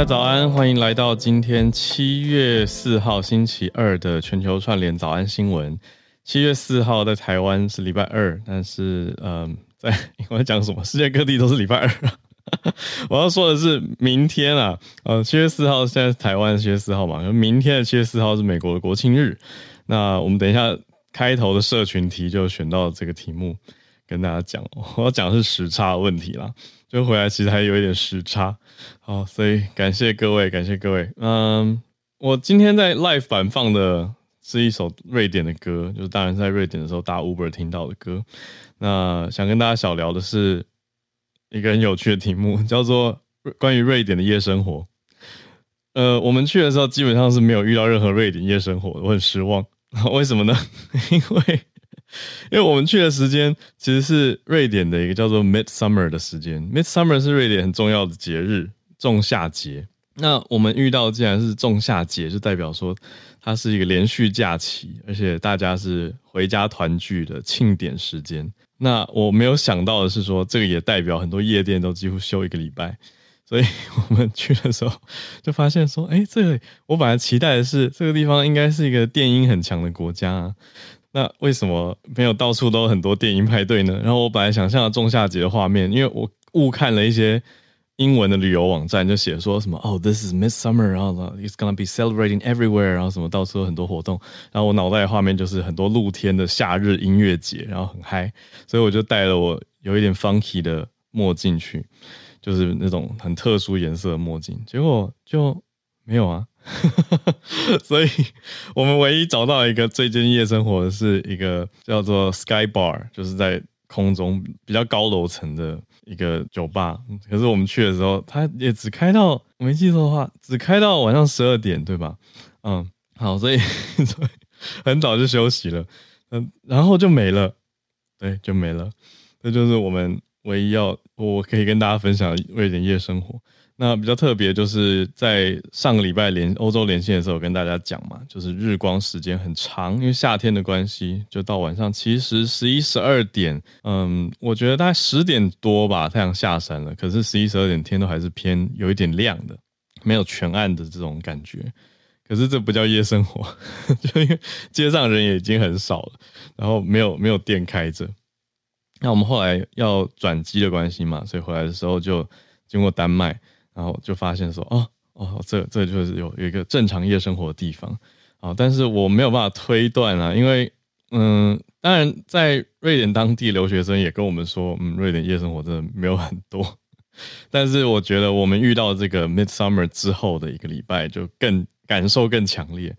大家早安，欢迎来到今天七月四号星期二的全球串联早安新闻。七月四号在台湾是礼拜二，但是嗯，在 我在讲什么？世界各地都是礼拜二。我要说的是，明天啊，呃，七月四号现在是台湾七月四号嘛，明天的七月四号是美国的国庆日。那我们等一下开头的社群题就选到这个题目，跟大家讲，我要讲的是时差问题啦。就回来其实还有一点时差，好，所以感谢各位，感谢各位。嗯，我今天在 live 版放的是一首瑞典的歌，就是当然在瑞典的时候搭 Uber 听到的歌。那想跟大家小聊的是一个很有趣的题目，叫做关于瑞典的夜生活。呃，我们去的时候基本上是没有遇到任何瑞典夜生活，我很失望。为什么呢？因为 因为我们去的时间其实是瑞典的一个叫做 Midsummer 的时间，Midsummer 是瑞典很重要的节日，仲夏节。那我们遇到既然是仲夏节，就代表说它是一个连续假期，而且大家是回家团聚的庆典时间。那我没有想到的是说，这个也代表很多夜店都几乎休一个礼拜，所以我们去的时候就发现说，哎，这个我本来期待的是这个地方应该是一个电音很强的国家啊。那为什么没有到处都很多电音派对呢？然后我本来想象了仲夏节的画面，因为我误看了一些英文的旅游网站，就写说什么哦，this is Midsummer，然后 it's gonna be celebrating everywhere，然后什么到处有很多活动，然后我脑袋的画面就是很多露天的夏日音乐节，然后很嗨，所以我就戴了我有一点 funky 的墨镜去，就是那种很特殊颜色的墨镜，结果就没有啊。所以，我们唯一找到一个最近夜生活的是一个叫做 Sky Bar，就是在空中比较高楼层的一个酒吧。可是我们去的时候，它也只开到，我没记错的话，只开到晚上十二点，对吧？嗯，好，所以 所以很早就休息了，嗯，然后就没了，对，就没了。这就是我们唯一要我可以跟大家分享的瑞典夜生活。那比较特别，就是在上个礼拜连欧洲连线的时候，跟大家讲嘛，就是日光时间很长，因为夏天的关系，就到晚上其实十一十二点，嗯，我觉得大概十点多吧，太阳下山了，可是十一十二点天都还是偏有一点亮的，没有全暗的这种感觉。可是这不叫夜生活，就因为街上人也已经很少了，然后没有没有店开着。那我们后来要转机的关系嘛，所以回来的时候就经过丹麦。然后就发现说，哦哦，这这就是有有一个正常夜生活的地方啊，但是我没有办法推断啊，因为嗯，当然在瑞典当地留学生也跟我们说，嗯，瑞典夜生活真的没有很多，但是我觉得我们遇到这个 Midsummer 之后的一个礼拜，就更感受更强烈，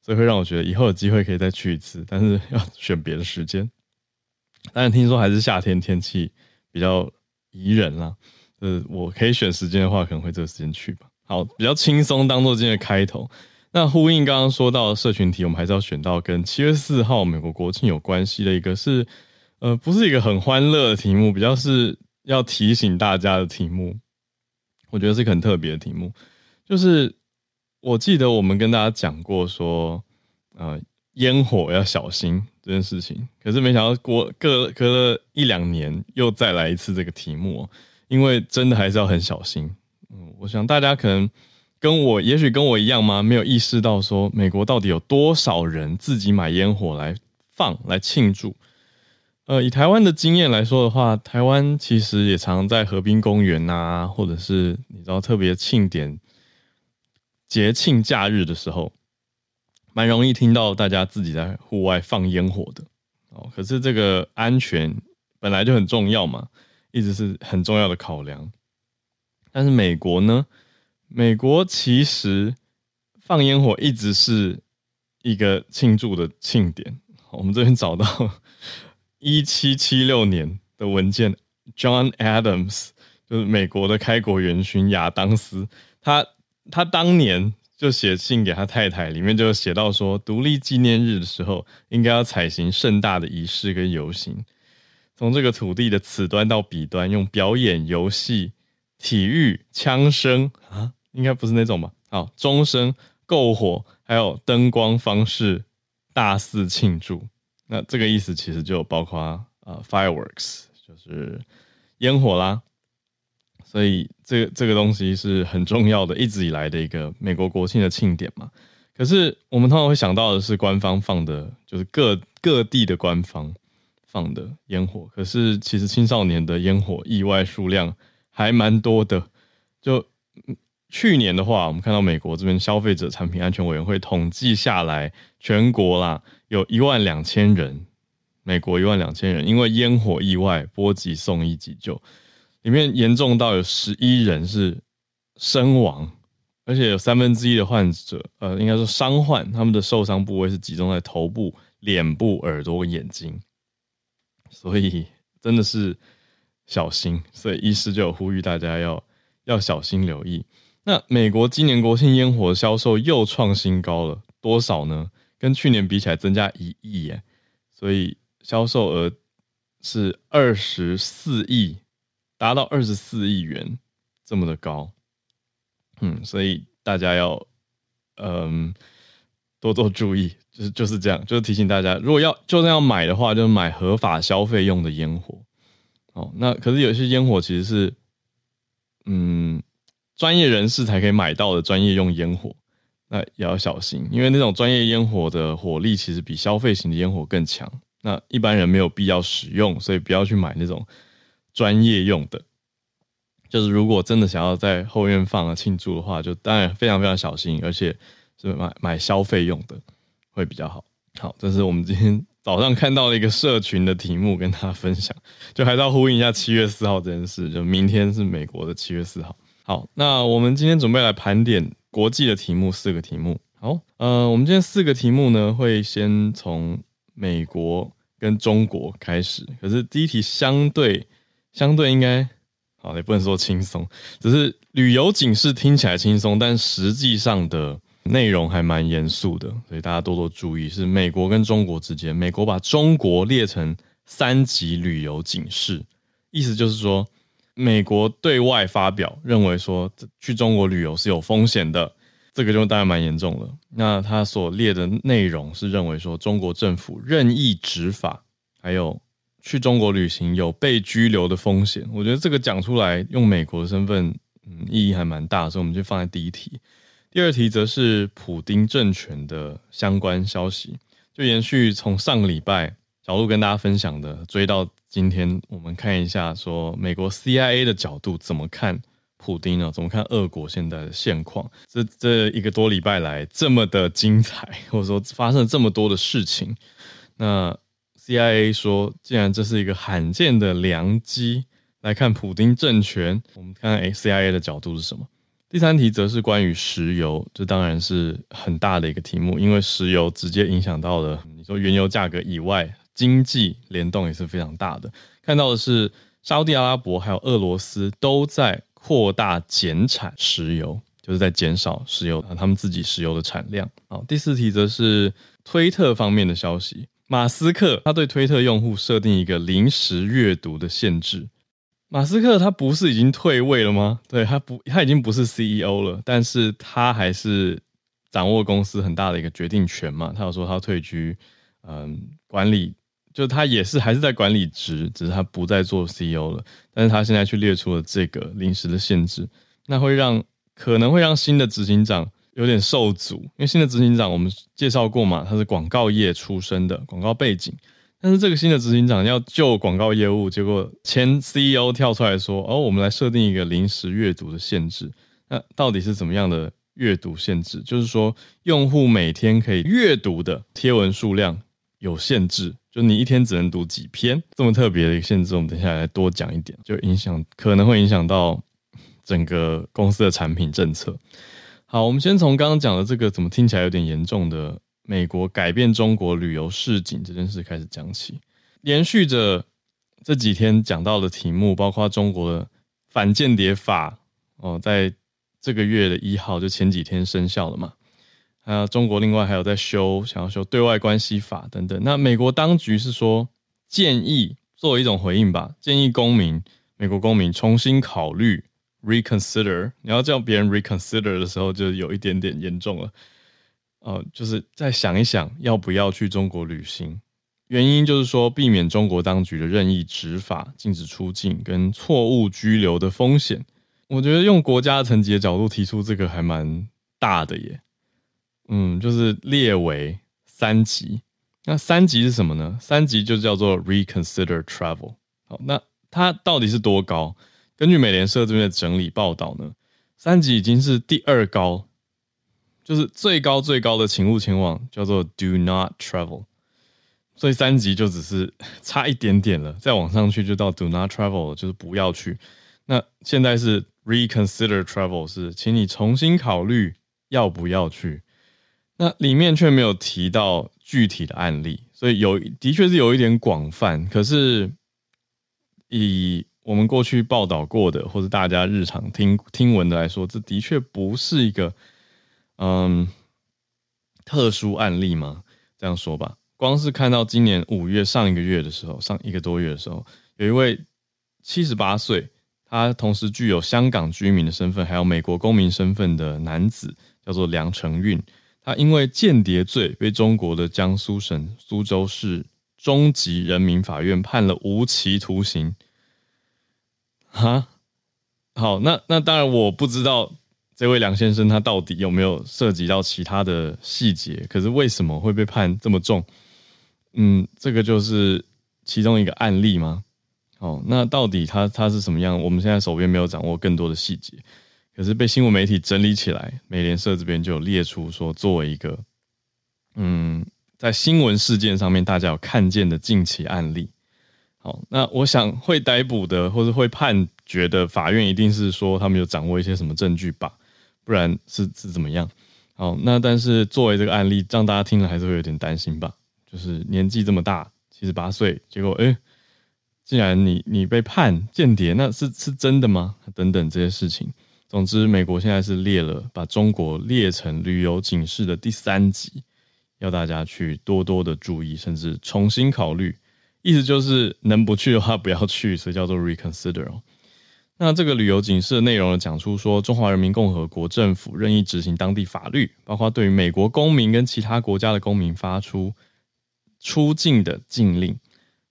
所以会让我觉得以后有机会可以再去一次，但是 要选别的时间。当然听说还是夏天天气比较宜人啦。呃，我可以选时间的话，可能会这个时间去吧。好，比较轻松，当做今天的开头。那呼应刚刚说到社群题，我们还是要选到跟七月四号美国国庆有关系的一个是，呃，不是一个很欢乐的题目，比较是要提醒大家的题目。我觉得是一个很特别的题目，就是我记得我们跟大家讲过说，呃，烟火要小心这件事情。可是没想到过隔隔了一两年，又再来一次这个题目。因为真的还是要很小心，嗯，我想大家可能跟我，也许跟我一样吗？没有意识到说美国到底有多少人自己买烟火来放来庆祝。呃，以台湾的经验来说的话，台湾其实也常在河滨公园呐，或者是你知道特别庆典、节庆假日的时候，蛮容易听到大家自己在户外放烟火的。哦，可是这个安全本来就很重要嘛。一直是很重要的考量，但是美国呢？美国其实放烟火一直是一个庆祝的庆典。我们这边找到 一七七六年的文件，John Adams 就是美国的开国元勋亚当斯，他他当年就写信给他太太，里面就写到说，独立纪念日的时候应该要采行盛大的仪式跟游行。从这个土地的此端到彼端，用表演、游戏、体育、枪声啊，应该不是那种吧？好，钟声、篝火，还有灯光方式，大肆庆祝。那这个意思其实就包括啊，fireworks，就是烟火啦。所以这个这个东西是很重要的，一直以来的一个美国国庆的庆典嘛。可是我们通常会想到的是官方放的，就是各各地的官方放的烟火。可是其实青少年的烟火意外数量还蛮多的。就去年的话，我们看到美国这边消费者产品安全委员会统计下来，全国啦有一万两千人，美国一万两千人因为烟火意外波及送医急救，里面严重到有十一人是身亡。而且有三分之一的患者，呃，应该说伤患，他们的受伤部位是集中在头部、脸部、耳朵、眼睛，所以真的是小心。所以医师就呼吁大家要要小心留意。那美国今年国庆烟火销售又创新高了，多少呢？跟去年比起来增加一亿耶，所以销售额是二十四亿，达到二十四亿元，这么的高。嗯，所以大家要嗯多多注意，就是就是这样，就是提醒大家，如果要就算要买的话，就买合法消费用的烟火。哦，那可是有些烟火其实是嗯专业人士才可以买到的专业用烟火，那也要小心，因为那种专业烟火的火力其实比消费型的烟火更强，那一般人没有必要使用，所以不要去买那种专业用的。就是如果真的想要在后院放啊庆祝的话，就当然非常非常小心，而且是买买消费用的会比较好。好，这是我们今天早上看到的一个社群的题目，跟大家分享。就还是要呼应一下七月四号这件事，就明天是美国的七月四号。好，那我们今天准备来盘点国际的题目，四个题目。好，呃，我们今天四个题目呢，会先从美国跟中国开始。可是第一题相对相对应该。好，也不能说轻松，只是旅游警示听起来轻松，但实际上的内容还蛮严肃的，所以大家多多注意。是美国跟中国之间，美国把中国列成三级旅游警示，意思就是说，美国对外发表认为说去中国旅游是有风险的，这个就当然蛮严重了。那他所列的内容是认为说，中国政府任意执法，还有。去中国旅行有被拘留的风险，我觉得这个讲出来用美国的身份，嗯，意义还蛮大，所以我们就放在第一题。第二题则是普丁政权的相关消息，就延续从上个礼拜小路跟大家分享的，追到今天，我们看一下说美国 CIA 的角度怎么看普丁呢？怎么看俄国现在的现况？这这一个多礼拜来这么的精彩，或者说发生了这么多的事情，那。CIA 说，既然这是一个罕见的良机，来看普丁政权，我们看看 CIA 的角度是什么？第三题则是关于石油，这当然是很大的一个题目，因为石油直接影响到了你说原油价格以外，经济联动也是非常大的。看到的是沙地阿拉伯还有俄罗斯都在扩大减产石油，就是在减少石油他们自己石油的产量。好，第四题则是推特方面的消息。马斯克他对推特用户设定一个临时阅读的限制。马斯克他不是已经退位了吗？对，他不，他已经不是 CEO 了，但是他还是掌握公司很大的一个决定权嘛。他有说他退居嗯管理，就他也是还是在管理职，只是他不再做 CEO 了。但是他现在去列出了这个临时的限制，那会让可能会让新的执行长。有点受阻，因为新的执行长我们介绍过嘛，他是广告业出身的，广告背景。但是这个新的执行长要救广告业务，结果前 CEO 跳出来说：“哦，我们来设定一个临时阅读的限制。”那到底是怎么样的阅读限制？就是说，用户每天可以阅读的贴文数量有限制，就你一天只能读几篇，这么特别的一个限制。我们等下来多讲一点，就影响可能会影响到整个公司的产品政策。好，我们先从刚刚讲的这个怎么听起来有点严重的美国改变中国旅游市井这件事开始讲起。延续着这几天讲到的题目，包括中国的反间谍法哦，在这个月的一号就前几天生效了嘛。还有中国另外还有在修，想要修对外关系法等等。那美国当局是说建议作为一种回应吧，建议公民美国公民重新考虑。Reconsider，你要叫别人 reconsider 的时候，就有一点点严重了。呃，就是再想一想，要不要去中国旅行？原因就是说，避免中国当局的任意执法、禁止出境跟错误拘留的风险。我觉得用国家层级的角度提出这个还蛮大的耶。嗯，就是列为三级。那三级是什么呢？三级就叫做 reconsider travel。好，那它到底是多高？根据美联社这边的整理报道呢，三级已经是第二高，就是最高最高的请勿前往，叫做 do not travel。所以三级就只是差一点点了，再往上去就到 do not travel，就是不要去。那现在是 reconsider travel，是请你重新考虑要不要去。那里面却没有提到具体的案例，所以有的确是有一点广泛。可是以我们过去报道过的，或者大家日常听听闻的来说，这的确不是一个嗯特殊案例吗？这样说吧。光是看到今年五月上一个月的时候，上一个多月的时候，有一位七十八岁，他同时具有香港居民的身份，还有美国公民身份的男子，叫做梁成运。他因为间谍罪被中国的江苏省苏州市中级人民法院判了无期徒刑。哈，好，那那当然我不知道。这位梁先生他到底有没有涉及到其他的细节？可是为什么会被判这么重？嗯，这个就是其中一个案例吗？哦，那到底他他是什么样？我们现在手边没有掌握更多的细节，可是被新闻媒体整理起来，美联社这边就有列出说，作为一个嗯，在新闻事件上面大家有看见的近期案例。好，那我想会逮捕的或者会判决的法院一定是说他们有掌握一些什么证据吧？不然是是怎么样？好，那但是作为这个案例，让大家听了还是会有点担心吧？就是年纪这么大，七十八岁，结果诶，既然你你被判间谍，那是是真的吗？等等这些事情。总之，美国现在是列了把中国列成旅游警示的第三级，要大家去多多的注意，甚至重新考虑。意思就是能不去的话不要去，所以叫做 reconsider。那这个旅游警示的内容呢，讲出说，中华人民共和国政府任意执行当地法律，包括对于美国公民跟其他国家的公民发出出境的禁令，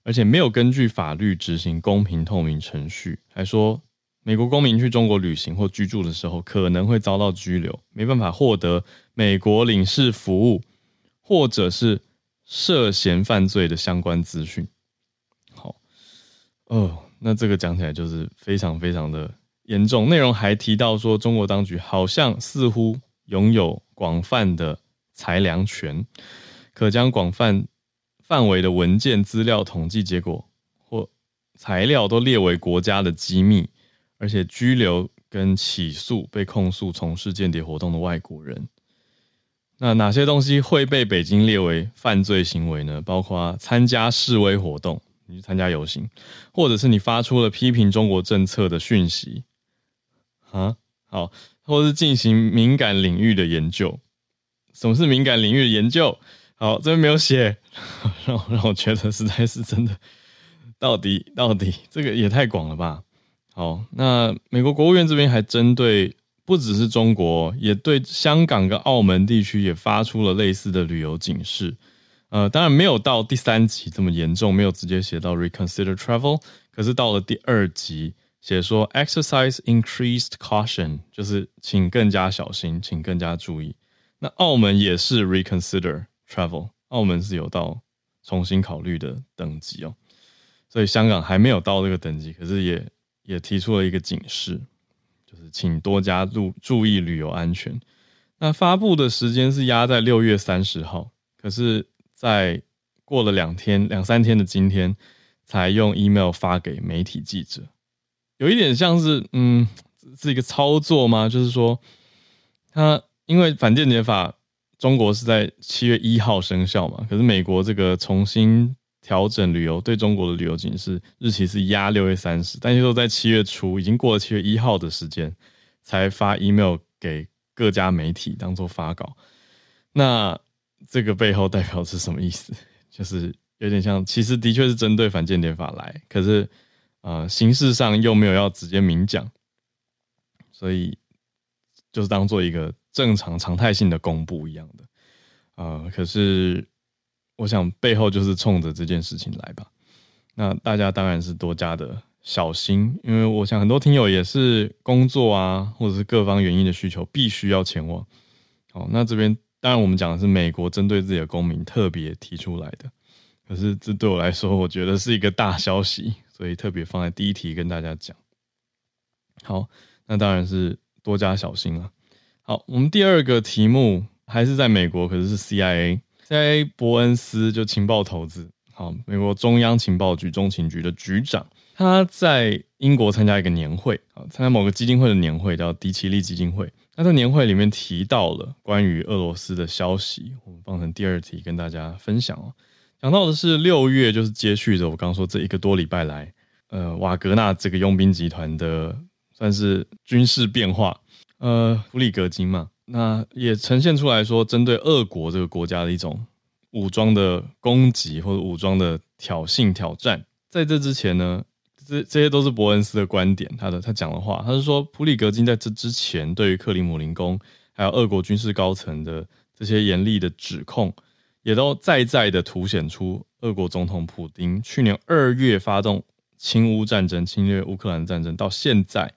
而且没有根据法律执行公平透明程序，还说美国公民去中国旅行或居住的时候，可能会遭到拘留，没办法获得美国领事服务，或者是涉嫌犯罪的相关资讯。好，哦。那这个讲起来就是非常非常的严重，内容还提到说，中国当局好像似乎拥有广泛的裁量权，可将广泛范围的文件、资料、统计结果或材料都列为国家的机密，而且拘留跟起诉被控诉从事间谍活动的外国人。那哪些东西会被北京列为犯罪行为呢？包括参加示威活动。你去参加游行，或者是你发出了批评中国政策的讯息，啊，好，或者是进行敏感领域的研究。什么是敏感领域的研究？好，这边没有写，让让我觉得实在是真的，到底到底这个也太广了吧？好，那美国国务院这边还针对不只是中国，也对香港跟澳门地区也发出了类似的旅游警示。呃，当然没有到第三级这么严重，没有直接写到 reconsider travel，可是到了第二级，写说 exercise increased caution，就是请更加小心，请更加注意。那澳门也是 reconsider travel，澳门是有到重新考虑的等级哦，所以香港还没有到这个等级，可是也也提出了一个警示，就是请多加注注意旅游安全。那发布的时间是压在六月三十号，可是。在过了两天、两三天的今天，才用 email 发给媒体记者，有一点像是，嗯，是一个操作吗？就是说，他因为反间谍法，中国是在七月一号生效嘛，可是美国这个重新调整旅游对中国的旅游警示日期是压六月三十，但是都在七月初，已经过了七月一号的时间，才发 email 给各家媒体当做发稿，那。这个背后代表是什么意思？就是有点像，其实的确是针对反间谍法来，可是呃，形式上又没有要直接明讲，所以就是当做一个正常常态性的公布一样的。呃，可是我想背后就是冲着这件事情来吧。那大家当然是多加的小心，因为我想很多听友也是工作啊，或者是各方原因的需求，必须要前往。好，那这边当然我们讲的是美国针对自己的公民特别提出来的，可是这对我来说，我觉得是一个大消息，所以特别放在第一题跟大家讲。好，那当然是多加小心了。好，我们第二个题目还是在美国，可是是 ciaca 伯恩斯就情报投资，好，美国中央情报局中情局的局长，他在英国参加一个年会，啊，参加某个基金会的年会，叫迪奇利基金会。他在年会里面提到了关于俄罗斯的消息，我们放成第二题跟大家分享哦。讲到的是六月，就是接续着我刚刚说这一个多礼拜来，呃，瓦格纳这个佣兵集团的算是军事变化。呃，普里格金嘛，那也呈现出来说，针对俄国这个国家的一种武装的攻击或者武装的挑衅挑战。在这之前呢，这这些都是伯恩斯的观点，他的他讲的话，他是说普里格金在这之前对于克里姆林宫还有俄国军事高层的这些严厉的指控，也都再再的凸显出俄国总统普丁去年二月发动侵乌战争、侵略乌克兰战争到现在，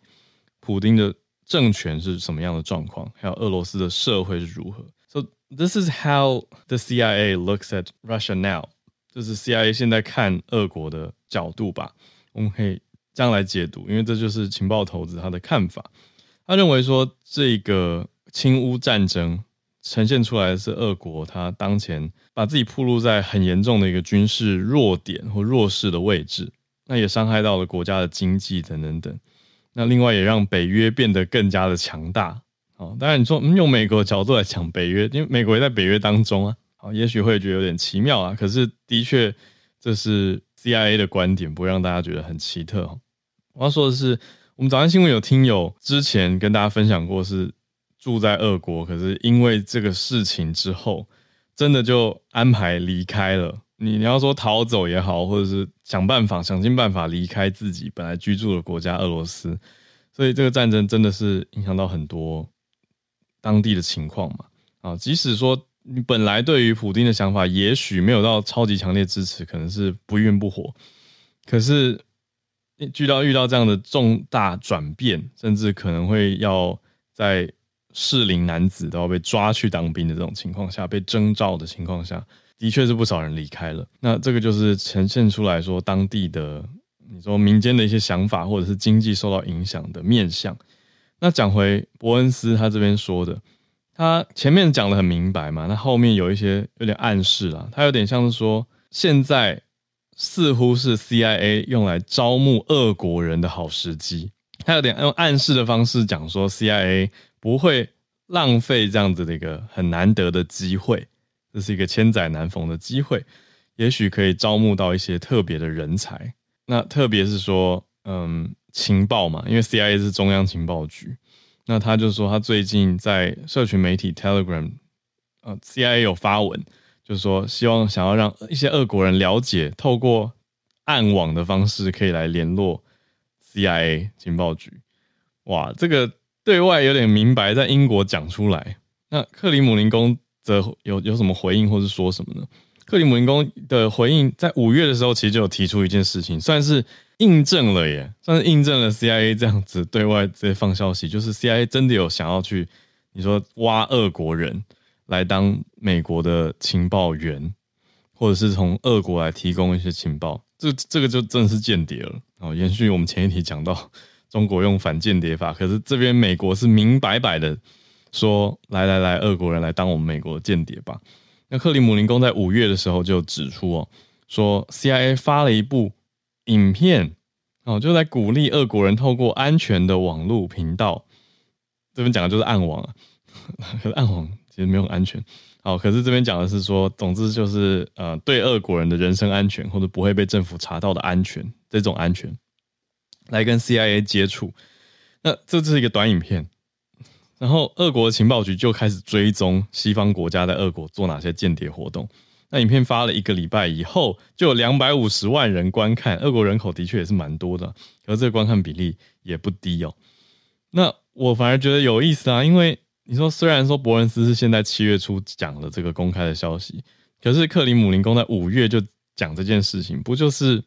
普丁的。政权是什么样的状况？还有俄罗斯的社会是如何？So this is how the CIA looks at Russia now。这是 CIA 现在看俄国的角度吧？我们可以这样来解读，因为这就是情报投资他的看法。他认为说，这个侵乌战争呈现出来的是俄国他当前把自己暴露在很严重的一个军事弱点或弱势的位置，那也伤害到了国家的经济等等等。那另外也让北约变得更加的强大，哦，当然你说，嗯，用美国的角度来讲北约，因为美国也在北约当中啊，好，也许会觉得有点奇妙啊，可是的确这是 CIA 的观点，不会让大家觉得很奇特。我要说的是，我们早安新闻有听友之前跟大家分享过，是住在俄国，可是因为这个事情之后，真的就安排离开了。你你要说逃走也好，或者是想办法想尽办法离开自己本来居住的国家俄罗斯，所以这个战争真的是影响到很多当地的情况嘛？啊，即使说你本来对于普丁的想法也许没有到超级强烈支持，可能是不温不火，可是遇到遇到这样的重大转变，甚至可能会要在适龄男子都要被抓去当兵的这种情况下，被征召的情况下。的确是不少人离开了，那这个就是呈现出来说当地的你说民间的一些想法，或者是经济受到影响的面向。那讲回伯恩斯他这边说的，他前面讲得很明白嘛，那后面有一些有点暗示啦，他有点像是说现在似乎是 CIA 用来招募俄国人的好时机，他有点用暗示的方式讲说 CIA 不会浪费这样子的一个很难得的机会。这是一个千载难逢的机会，也许可以招募到一些特别的人才。那特别是说，嗯，情报嘛，因为 CIA 是中央情报局。那他就说，他最近在社群媒体 Telegram，呃，CIA 有发文，就是说希望想要让一些俄国人了解，透过暗网的方式可以来联络 CIA 情报局。哇，这个对外有点明白，在英国讲出来。那克里姆林宫。则有有什么回应，或是说什么呢？克里姆林宫的回应在五月的时候，其实就有提出一件事情，算是印证了耶，算是印证了 CIA 这样子对外直接放消息，就是 CIA 真的有想要去，你说挖俄国人来当美国的情报员，或者是从俄国来提供一些情报，这这个就真的是间谍了。哦，延续我们前一题讲到中国用反间谍法，可是这边美国是明摆摆的。说来来来，俄国人来当我们美国的间谍吧。那克里姆林宫在五月的时候就指出哦，说 CIA 发了一部影片哦，就在鼓励俄国人透过安全的网络频道，这边讲的就是暗网啊，可是暗网其实没有安全。好，可是这边讲的是说，总之就是呃，对俄国人的人身安全或者不会被政府查到的安全，这种安全来跟 CIA 接触。那这是一个短影片。然后，俄国情报局就开始追踪西方国家在俄国做哪些间谍活动。那影片发了一个礼拜以后，就有两百五十万人观看。俄国人口的确也是蛮多的，可是这个观看比例也不低哦。那我反而觉得有意思啊，因为你说虽然说伯恩斯是现在七月初讲了这个公开的消息，可是克里姆林宫在五月就讲这件事情，不就是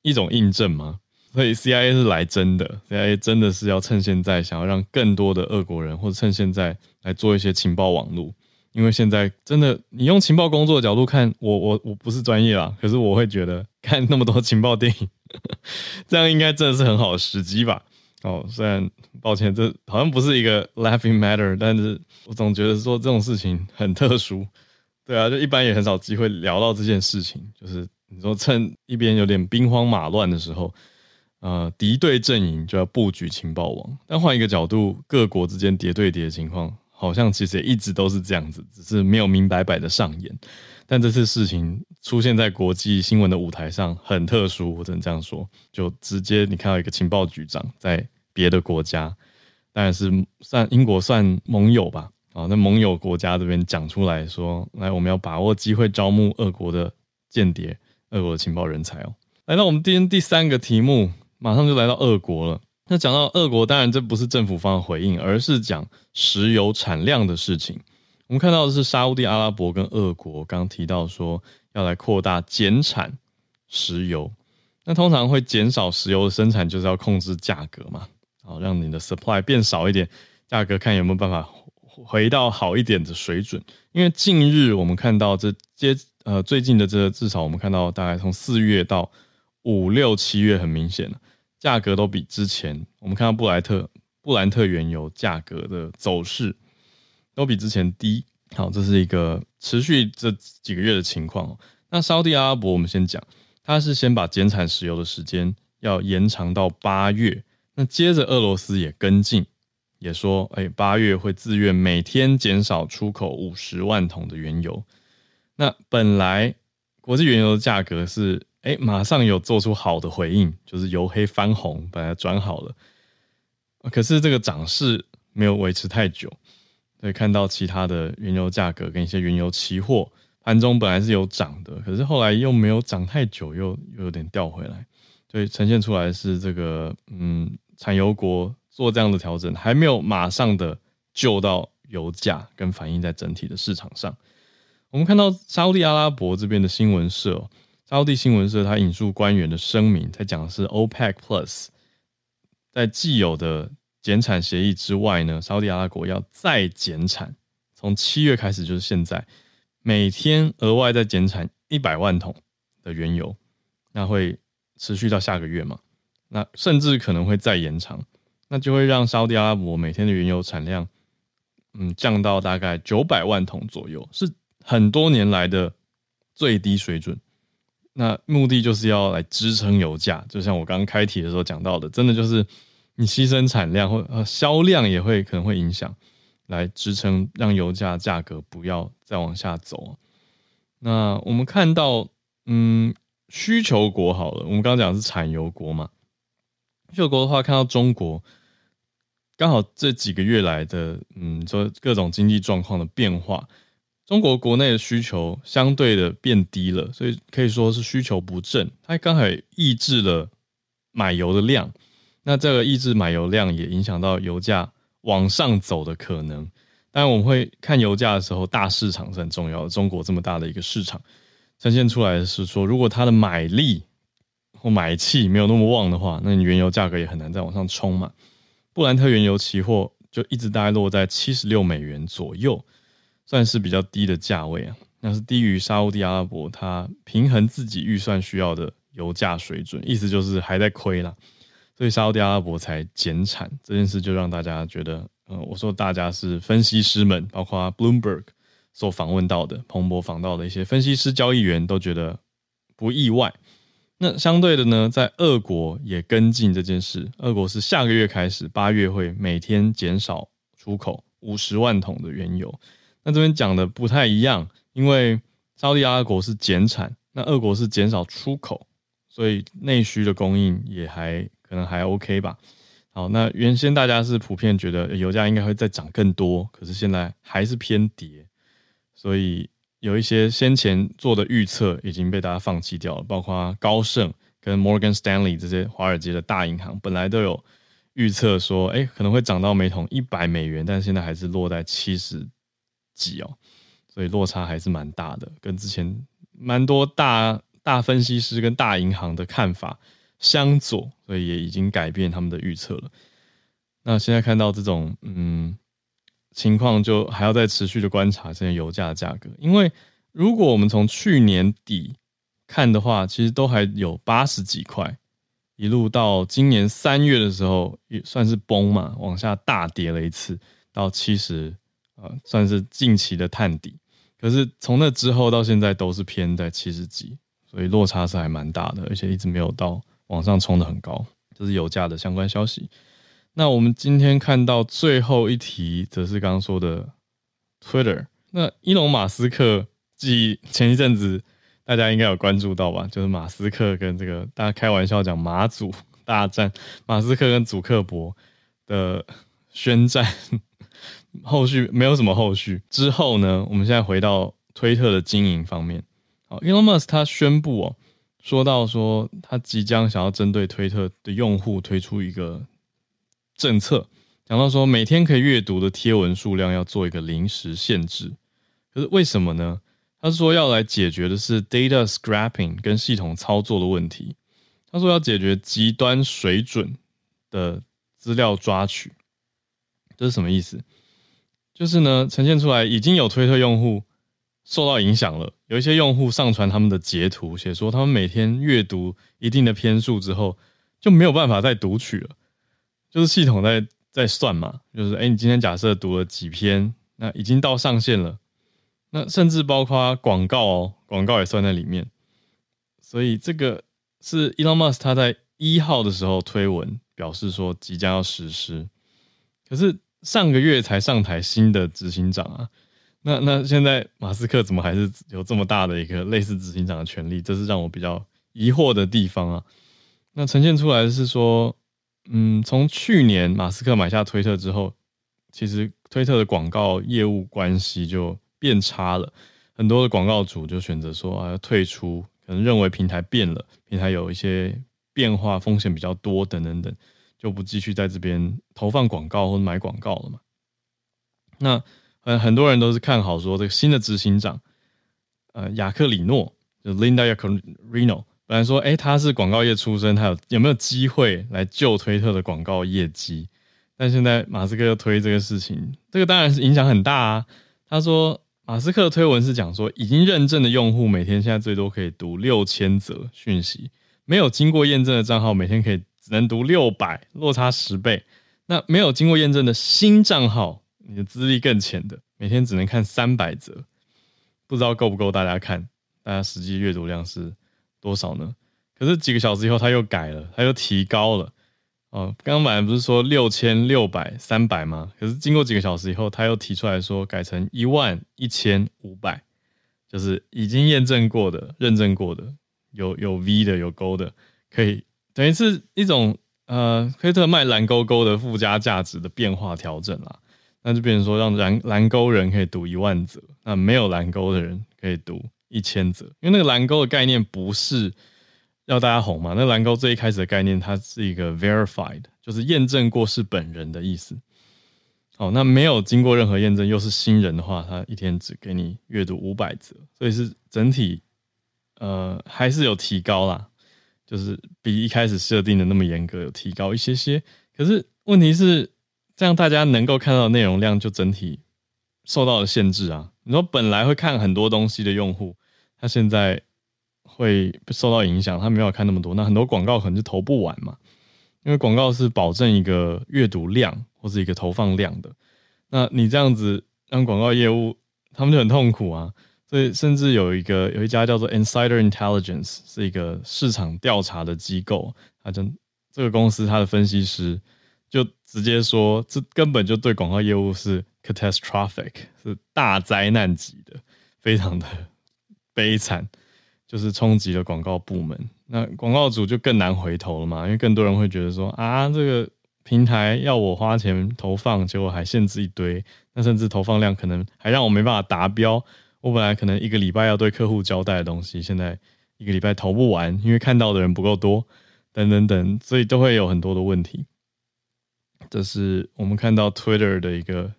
一种印证吗？所以 CIA 是来真的，CIA 真的是要趁现在想要让更多的俄国人，或者趁现在来做一些情报网络。因为现在真的，你用情报工作的角度看，我我我不是专业啦，可是我会觉得看那么多情报电影，这样应该真的是很好的时机吧？哦，虽然抱歉，这好像不是一个 laughing matter，但是我总觉得说这种事情很特殊，对啊，就一般也很少机会聊到这件事情，就是你说趁一边有点兵荒马乱的时候，呃，敌对阵营就要布局情报网，但换一个角度，各国之间谍对谍的情况。好像其实也一直都是这样子，只是没有明摆摆的上演。但这次事情出现在国际新闻的舞台上很特殊，我只能这样说，就直接你看到一个情报局长在别的国家，当然是算英国算盟友吧，啊，那盟友国家这边讲出来说，来我们要把握机会招募俄国的间谍、俄国的情报人才哦。来到我们今天第三个题目，马上就来到俄国了。那讲到俄国，当然这不是政府方的回应，而是讲石油产量的事情。我们看到的是沙乌地阿拉伯跟俄国刚刚提到说要来扩大减产石油。那通常会减少石油的生产，就是要控制价格嘛，好让你的 supply 变少一点，价格看有没有办法回到好一点的水准。因为近日我们看到这接呃最近的这至少我们看到大概从四月到五六七月，很明显了。价格都比之前，我们看到布莱特、布兰特原油价格的走势都比之前低。好，这是一个持续这几个月的情况。那沙地阿拉伯，我们先讲，它是先把减产石油的时间要延长到八月。那接着俄罗斯也跟进，也说，哎，八月会自愿每天减少出口五十万桶的原油。那本来国际原油的价格是。哎，马上有做出好的回应，就是由黑翻红，本来转好了，可是这个涨势没有维持太久。所以看到其他的原油价格跟一些原油期货盘中本来是有涨的，可是后来又没有涨太久，又又有点掉回来。所以呈现出来是这个，嗯，产油国做这样的调整，还没有马上的救到油价跟反映在整体的市场上。我们看到沙乌地阿拉伯这边的新闻社。沙地新闻社他引述官员的声明，在讲的是 OPEC Plus 在既有的减产协议之外呢，沙乌地阿拉伯要再减产，从七月开始就是现在，每天额外再减产一百万桶的原油，那会持续到下个月嘛？那甚至可能会再延长，那就会让沙乌地阿拉伯每天的原油产量，嗯，降到大概九百万桶左右，是很多年来的最低水准。那目的就是要来支撑油价，就像我刚刚开题的时候讲到的，真的就是你牺牲产量或呃销量也会可能会影响，来支撑让油价价格不要再往下走。那我们看到，嗯，需求国好了，我们刚刚讲是产油国嘛，需求国的话，看到中国刚好这几个月来的，嗯，说各种经济状况的变化。中国国内的需求相对的变低了，所以可以说是需求不振，它刚好抑制了买油的量。那这个抑制买油量也影响到油价往上走的可能。当然，我们会看油价的时候，大市场是很重要的。中国这么大的一个市场，呈现出来的是说，如果它的买力或买气没有那么旺的话，那你原油价格也很难再往上冲嘛。布兰特原油期货就一直大概落在七十六美元左右。算是比较低的价位啊，那是低于沙乌地阿拉伯它平衡自己预算需要的油价水准，意思就是还在亏啦，所以沙乌地阿拉伯才减产这件事，就让大家觉得，呃，我说大家是分析师们，包括 Bloomberg 所访问到的、彭博访到的一些分析师、交易员都觉得不意外。那相对的呢，在俄国也跟进这件事，俄国是下个月开始，八月会每天减少出口五十万桶的原油。那这边讲的不太一样，因为沙乌地阿拉伯是减产，那俄国是减少出口，所以内需的供应也还可能还 OK 吧。好，那原先大家是普遍觉得油价应该会再涨更多，可是现在还是偏跌，所以有一些先前做的预测已经被大家放弃掉了，包括高盛跟 Morgan Stanley 这些华尔街的大银行，本来都有预测说，哎，可能会涨到每桶一百美元，但是现在还是落在七十。几哦，所以落差还是蛮大的，跟之前蛮多大大分析师跟大银行的看法相左，所以也已经改变他们的预测了。那现在看到这种嗯情况，就还要再持续的观察这些油价的价格，因为如果我们从去年底看的话，其实都还有八十几块，一路到今年三月的时候也算是崩嘛，往下大跌了一次到七十，呃，算是近期的探底。可是从那之后到现在都是偏在七十几，所以落差是还蛮大的，而且一直没有到往上冲的很高。这是油价的相关消息。那我们今天看到最后一题，则是刚刚说的 Twitter。那伊隆马斯克，继前一阵子大家应该有关注到吧？就是马斯克跟这个大家开玩笑讲马祖大战，马斯克跟祖克伯的宣战。后续没有什么后续。之后呢，我们现在回到推特的经营方面。好，Elon Musk 他宣布哦，说到说他即将想要针对推特的用户推出一个政策，讲到说每天可以阅读的贴文数量要做一个临时限制。可是为什么呢？他说要来解决的是 data scrapping 跟系统操作的问题。他说要解决极端水准的资料抓取，这是什么意思？就是呢，呈现出来已经有推特用户受到影响了，有一些用户上传他们的截图，写说他们每天阅读一定的篇数之后就没有办法再读取了，就是系统在在算嘛，就是哎，你今天假设读了几篇，那已经到上限了，那甚至包括广告哦，广告也算在里面，所以这个是 Elon Musk 他在一号的时候推文表示说即将要实施，可是。上个月才上台新的执行长啊，那那现在马斯克怎么还是有这么大的一个类似执行长的权力？这是让我比较疑惑的地方啊。那呈现出来是说，嗯，从去年马斯克买下推特之后，其实推特的广告业务关系就变差了，很多的广告主就选择说啊退出，可能认为平台变了，平台有一些变化，风险比较多，等等等。就不继续在这边投放广告或者买广告了嘛？那很很多人都是看好说这个新的执行长，呃，雅克里诺就 Linda y a c o r i n o 本来说哎，他是广告业出身，他有有没有机会来救推特的广告业绩？但现在马斯克又推这个事情，这个当然是影响很大啊。他说马斯克的推文是讲说，已经认证的用户每天现在最多可以读六千则讯息，没有经过验证的账号每天可以。只能读六百，落差十倍。那没有经过验证的新账号，你的资历更浅的，每天只能看三百则，不知道够不够大家看？大家实际阅读量是多少呢？可是几个小时以后他又改了，他又提高了。哦，刚刚本来不是说六千六百三百吗？可是经过几个小时以后，他又提出来说改成一万一千五百，就是已经验证过的、认证过的，有有 V 的、有勾的，可以。等于是一种呃，推特卖蓝勾勾的附加价值的变化调整啦，那就变成说让蓝蓝勾人可以读一万则，那没有蓝勾的人可以读一千则，因为那个蓝勾的概念不是要大家红嘛，那蓝勾最一开始的概念它是一个 verified，就是验证过是本人的意思。好，那没有经过任何验证又是新人的话，他一天只给你阅读五百则，所以是整体呃还是有提高啦。就是比一开始设定的那么严格，有提高一些些。可是问题是，这样大家能够看到的内容量就整体受到了限制啊。你说本来会看很多东西的用户，他现在会受到影响，他没有看那么多，那很多广告可能就投不完嘛。因为广告是保证一个阅读量或是一个投放量的，那你这样子让广告业务他们就很痛苦啊。所以，甚至有一个有一家叫做 Insider Intelligence，是一个市场调查的机构。他就这个公司，它的分析师就直接说，这根本就对广告业务是 catastrophic，是大灾难级的，非常的悲惨，就是冲击了广告部门。那广告主就更难回头了嘛，因为更多人会觉得说啊，这个平台要我花钱投放，结果还限制一堆，那甚至投放量可能还让我没办法达标。我本来可能一个礼拜要对客户交代的东西，现在一个礼拜投不完，因为看到的人不够多，等等等，所以都会有很多的问题。这是我们看到 Twitter 的一个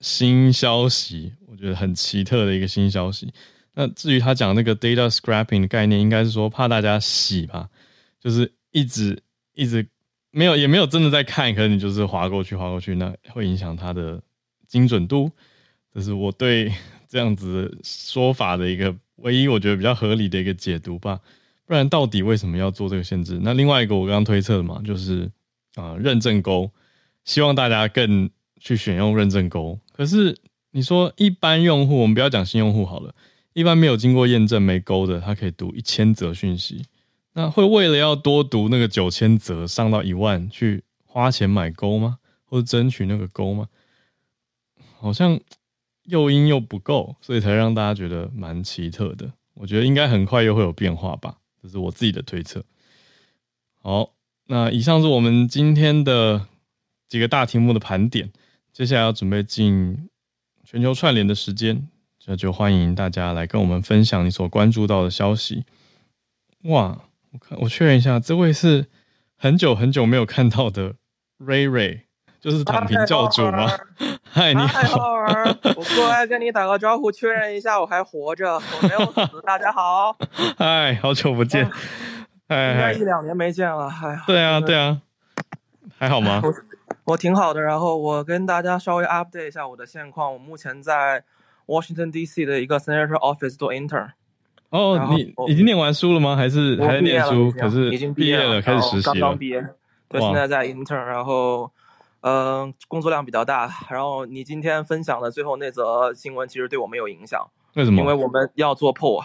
新消息，我觉得很奇特的一个新消息。那至于他讲那个 data scrapping 的概念，应该是说怕大家洗吧，就是一直一直没有也没有真的在看，可能你就是划过去划过去，那会影响它的精准度。这是我对这样子说法的一个唯一我觉得比较合理的一个解读吧。不然到底为什么要做这个限制？那另外一个我刚刚推测的嘛，就是啊、呃、认证勾，希望大家更去选用认证勾。可是你说一般用户，我们不要讲新用户好了。一般没有经过验证没勾的，他可以读一千则讯息，那会为了要多读那个九千则上到一万去花钱买勾吗？或者争取那个勾吗？好像诱因又不够，所以才让大家觉得蛮奇特的。我觉得应该很快又会有变化吧，这是我自己的推测。好，那以上是我们今天的几个大题目的盘点，接下来要准备进全球串联的时间。这就欢迎大家来跟我们分享你所关注到的消息。哇，我看我确认一下，这位是很久很久没有看到的 Ray Ray，就是躺平教主吗？嗨，你好，我过来跟你打个招呼，确认一下我还活着，我没有死。大家好，嗨，好久不见，哎，应该一两年没见了，哎呀，对啊，对啊，还好吗？我，我挺好的，然后我跟大家稍微 update 一下我的现况，我目前在。Washington D.C. 的一个 Senator Office 做 intern。哦，你已经念完书了吗？还是还在念书？可是已经毕业了，开始实习了。刚刚毕业，对，现在在 intern，然后嗯、呃，工作量比较大。然后你今天分享的最后那则新闻，其实对我们有影响。为什么？因为我们要做 poll，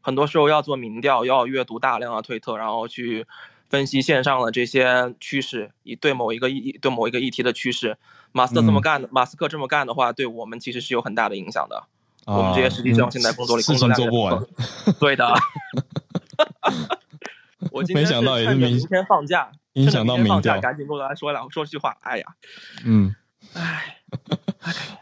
很多时候要做民调，要阅读大量的推特，然后去分析线上的这些趋势，以对某一个议对某一个议题的趋势。马斯克这么干的，嗯、马斯克这么干的话，对我们其实是有很大的影响的。啊、我们这些实习生现在工作里工作量做不完，对的。我今天是趁着明天放假，影响到明天放假，赶紧过来说两说句话。哎呀，嗯，哎，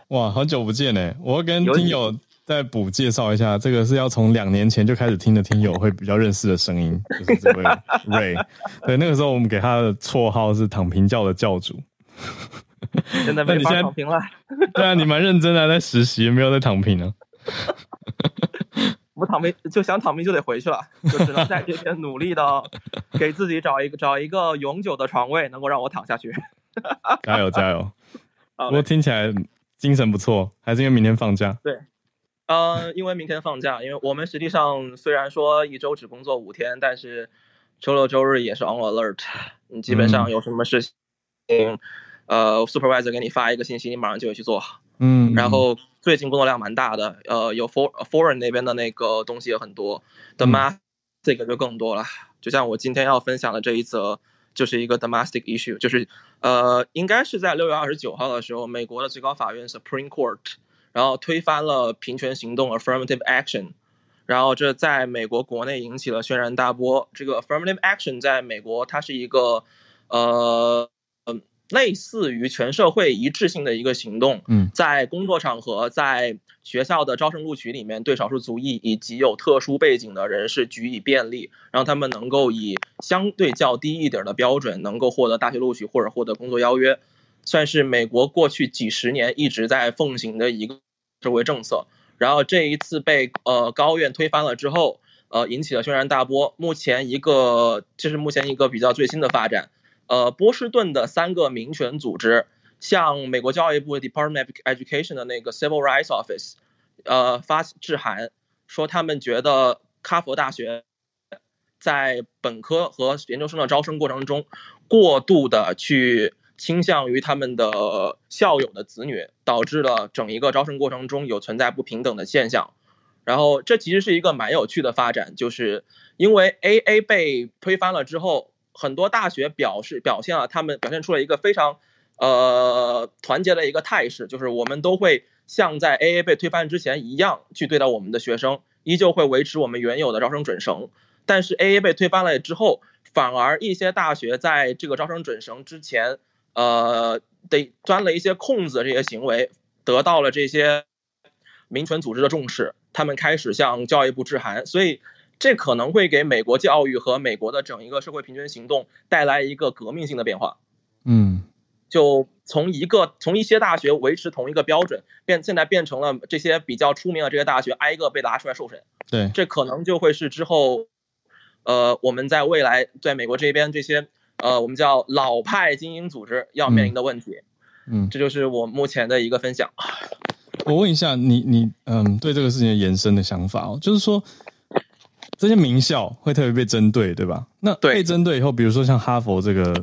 哇，好久不见呢！我要跟听友再补介绍一下，这个是要从两年前就开始听的听友会比较认识的声音，就是这位 Ray。对，那个时候我们给他的绰号是“躺平教的教主”。现在被你躺平了，对啊，你蛮认真的，在实习，没有在躺平呢。我躺平就想躺平就得回去了，就只能在这边努力的给自己找一个找一个永久的床位，能够让我躺下去。加油加油！不过听起来精神不错，还是因为明天放假？对，呃，因为明天放假，因为我们实际上虽然说一周只工作五天，但是周六周日也是 on alert，你基本上有什么事情。嗯呃，supervisor 给你发一个信息，你马上就会去做。嗯，然后最近工作量蛮大的，呃，有 for foreign 那边的那个东西也很多，domestic 这个就更多了。就像我今天要分享的这一则，就是一个 domestic issue，就是呃，应该是在六月二十九号的时候，美国的最高法院 Supreme Court，然后推翻了平权行动 affirmative action，然后这在美国国内引起了轩然大波。这个 affirmative action 在美国它是一个呃。类似于全社会一致性的一个行动，嗯，在工作场合，在学校的招生录取里面，对少数族裔以及有特殊背景的人士予以便利，让他们能够以相对较低一点的标准，能够获得大学录取或者获得工作邀约，算是美国过去几十年一直在奉行的一个社会政策。然后这一次被呃高院推翻了之后，呃，引起了轩然大波。目前一个这是目前一个比较最新的发展。呃，波士顿的三个民权组织向美国教育部 Department of Education 的那个 Civil Rights Office，呃，发致函，说他们觉得哈佛大学在本科和研究生的招生过程中，过度的去倾向于他们的校友的子女，导致了整一个招生过程中有存在不平等的现象。然后这其实是一个蛮有趣的发展，就是因为 AA 被推翻了之后。很多大学表示表现了，他们表现出了一个非常，呃，团结的一个态势，就是我们都会像在 AA 被推翻之前一样去对待我们的学生，依旧会维持我们原有的招生准绳。但是 AA 被推翻了之后，反而一些大学在这个招生准绳之前，呃，得钻了一些空子，这些行为得到了这些民权组织的重视，他们开始向教育部致函，所以。这可能会给美国教育和美国的整一个社会平均行动带来一个革命性的变化。嗯，就从一个从一些大学维持同一个标准，变现在变成了这些比较出名的这些大学挨个被拿出来受审。对，这可能就会是之后，呃，我们在未来在美国这边这些呃，我们叫老派精英组织要面临的问题。嗯，这就是我目前的一个分享。我问一下你，你嗯，对这个事情的延伸的想法哦，就是说。这些名校会特别被针对，对吧？那被针对以后，比如说像哈佛这个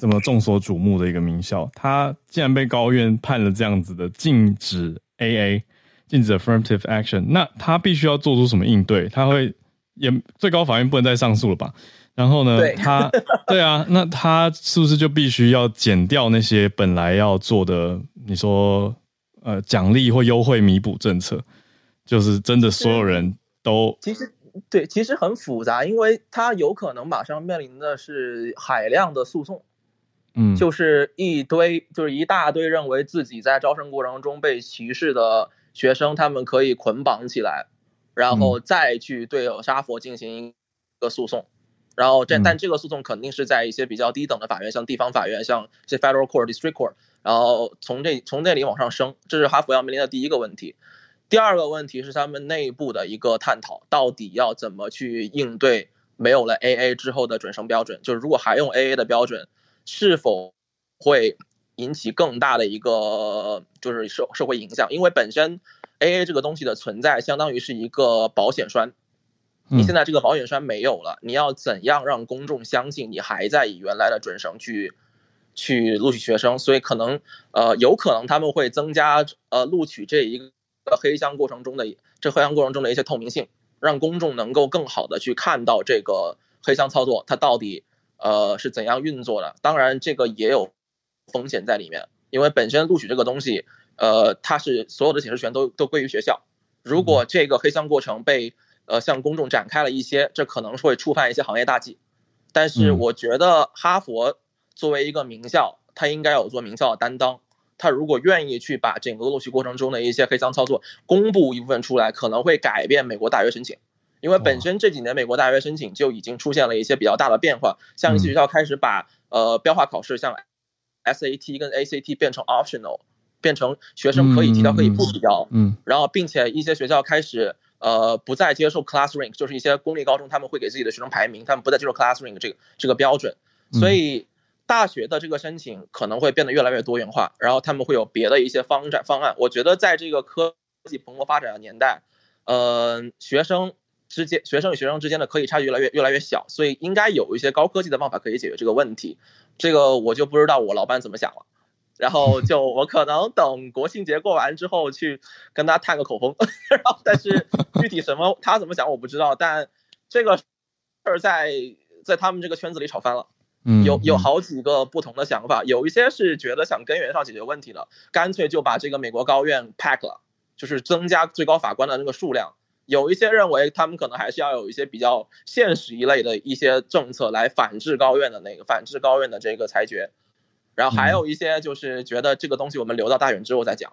这么众所瞩目的一个名校，它既然被高院判了这样子的禁止 AA、禁止 affirmative action，那他必须要做出什么应对？他会也最高法院不能再上诉了吧？然后呢，对他对啊，那他是不是就必须要减掉那些本来要做的？你说呃，奖励或优惠弥补政策，就是真的所有人都其实。对，其实很复杂，因为他有可能马上面临的是海量的诉讼，嗯，就是一堆，就是一大堆认为自己在招生过程中被歧视的学生，他们可以捆绑起来，然后再去对沙佛进行一个诉讼，然后这但这个诉讼肯定是在一些比较低等的法院，像地方法院，像这 Federal Court、District Court，然后从这从那里往上升，这是哈佛要面临的第一个问题。第二个问题是他们内部的一个探讨，到底要怎么去应对没有了 AA 之后的准生标准？就是如果还用 AA 的标准，是否会引起更大的一个就是社社会影响？因为本身 AA 这个东西的存在，相当于是一个保险栓。你现在这个保险栓没有了，你要怎样让公众相信你还在以原来的准绳去去录取学生？所以可能呃，有可能他们会增加呃录取这一个。黑箱过程中的这黑箱过程中的一些透明性，让公众能够更好的去看到这个黑箱操作它到底呃是怎样运作的。当然，这个也有风险在里面，因为本身录取这个东西，呃，它是所有的解释权都都归于学校。如果这个黑箱过程被呃向公众展开了一些，这可能会触犯一些行业大忌。但是我觉得哈佛作为一个名校，它应该有做名校的担当。他如果愿意去把整个录取过程中的一些黑箱操作公布一部分出来，可能会改变美国大学申请，因为本身这几年美国大学申请就已经出现了一些比较大的变化，像一些学校开始把呃标化考试，像 SAT 跟 ACT 变成 optional，变成学生可以提交可以不提交，嗯，然后并且一些学校开始呃不再接受 class rank，就是一些公立高中他们会给自己的学生排名，他们不再接受 class rank 这个这个标准，所以。大学的这个申请可能会变得越来越多元化，然后他们会有别的一些方展方案。我觉得在这个科技蓬勃发展的年代，呃，学生之间、学生与学生之间的可以差距越来越越来越小，所以应该有一些高科技的方法可以解决这个问题。这个我就不知道我老板怎么想了。然后就 我可能等国庆节过完之后去跟他探个口风，然后但是具体什么他怎么想我不知道。但这个事儿在在他们这个圈子里炒翻了。嗯，有有好几个不同的想法，有一些是觉得想根源上解决问题的，干脆就把这个美国高院 pack 了，就是增加最高法官的那个数量。有一些认为他们可能还是要有一些比较现实一类的一些政策来反制高院的那个反制高院的这个裁决。然后还有一些就是觉得这个东西我们留到大选之后再讲，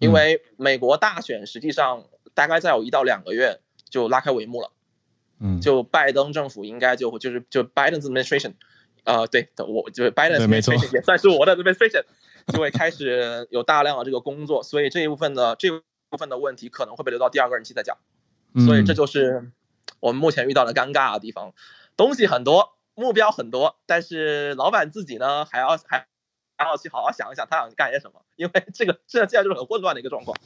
因为美国大选实际上大概再有一到两个月就拉开帷幕了。嗯，就拜登政府应该就就是就 Biden's administration。呃，对的，我就是 Biden 没错，也算是我的 administration，就会开始有大量的这个工作，所以这一部分的这部分的问题可能会被留到第二个任期再讲，所以这就是我们目前遇到的尴尬的地方，东西很多，目标很多，但是老板自己呢还要还还要去好好想一想他想干些什么，因为这个这现在就是很混乱的一个状况。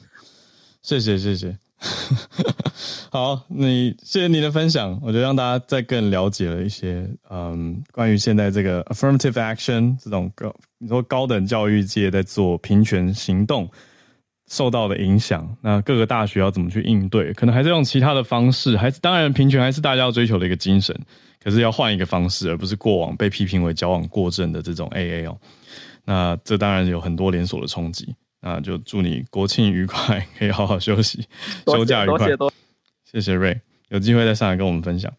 谢谢谢谢。好，你谢谢你的分享，我觉得让大家再更了解了一些，嗯，关于现在这个 affirmative action 这种高，你说高等教育界在做平权行动受到的影响，那各个大学要怎么去应对？可能还是用其他的方式，还是当然平权还是大家要追求的一个精神，可是要换一个方式，而不是过往被批评为矫枉过正的这种 AA 哦。那这当然有很多连锁的冲击。那就祝你国庆愉快，可以好好休息，休假愉快。谢谢 Ray，有机会再上来跟我们分享。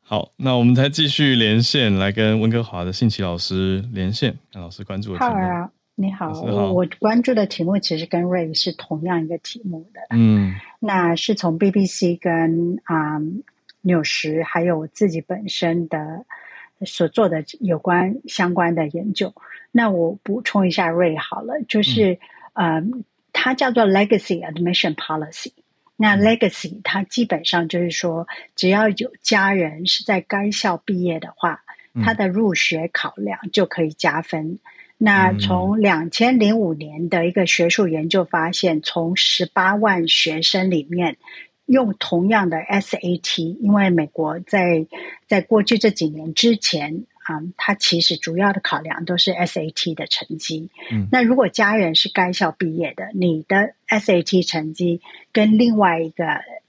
好，那我们再继续连线，来跟温哥华的信奇老师连线。看老师关注的题目。好，你好，我我关注的题目其实跟 Ray 是同样一个题目的。嗯，那是从 BBC 跟啊、嗯、纽时，还有我自己本身的所做的有关相关的研究。那我补充一下 Ray 好了，就是、嗯、呃，它叫做 Legacy Admission Policy。那 Legacy 它基本上就是说，只要有家人是在该校毕业的话，他的入学考量就可以加分。那从两千零五年的一个学术研究发现，从十八万学生里面，用同样的 SAT，因为美国在在过去这几年之前啊，他其实主要的考量都是 SAT 的成绩。嗯，那如果家人是该校毕业的，你的 SAT 成绩跟另外一个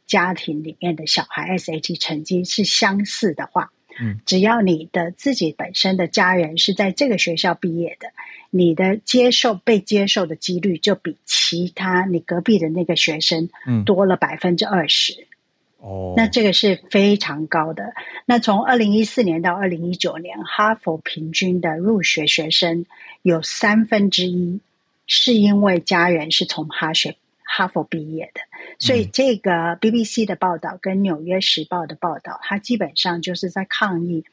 家庭里面的小孩 SAT 成绩是相似的话，嗯，只要你的自己本身的家人是在这个学校毕业的。你的接受被接受的几率就比其他你隔壁的那个学生多了百分之二十哦，那这个是非常高的。那从二零一四年到二零一九年，哈佛平均的入学学生有三分之一是因为家人是从哈学哈佛毕业的，所以这个 BBC 的报道跟纽约时报的报道，它基本上就是在抗议。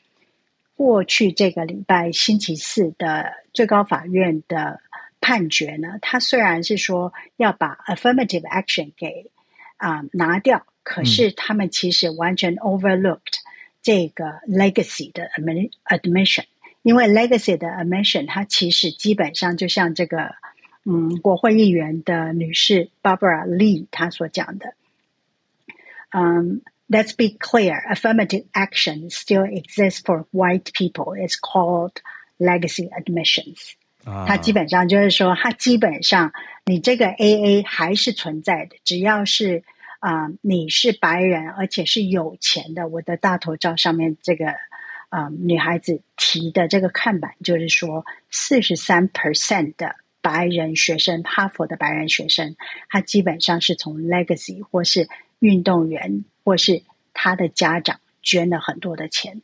过去这个礼拜星期四的最高法院的判决呢，他虽然是说要把 affirmative action 给啊、呃、拿掉，可是他们其实完全 overlooked 这个 legacy 的 admission，因为 legacy 的 admission 它其实基本上就像这个嗯国会议员的女士 Barbara Lee 她所讲的，嗯。Let's be clear: affirmative action still exists for white people. It's called legacy admissions. 它基本上就是说，它基本上你这个 AA 还是存在的，只要是 啊、你是白人，而且是有钱的。我的大头照上面这个啊、女孩子提的这个看板就是说，四十三 percent 的白人学生，哈佛的白人学生，他基本上是从 legacy 或是运动员。或是他的家长捐了很多的钱，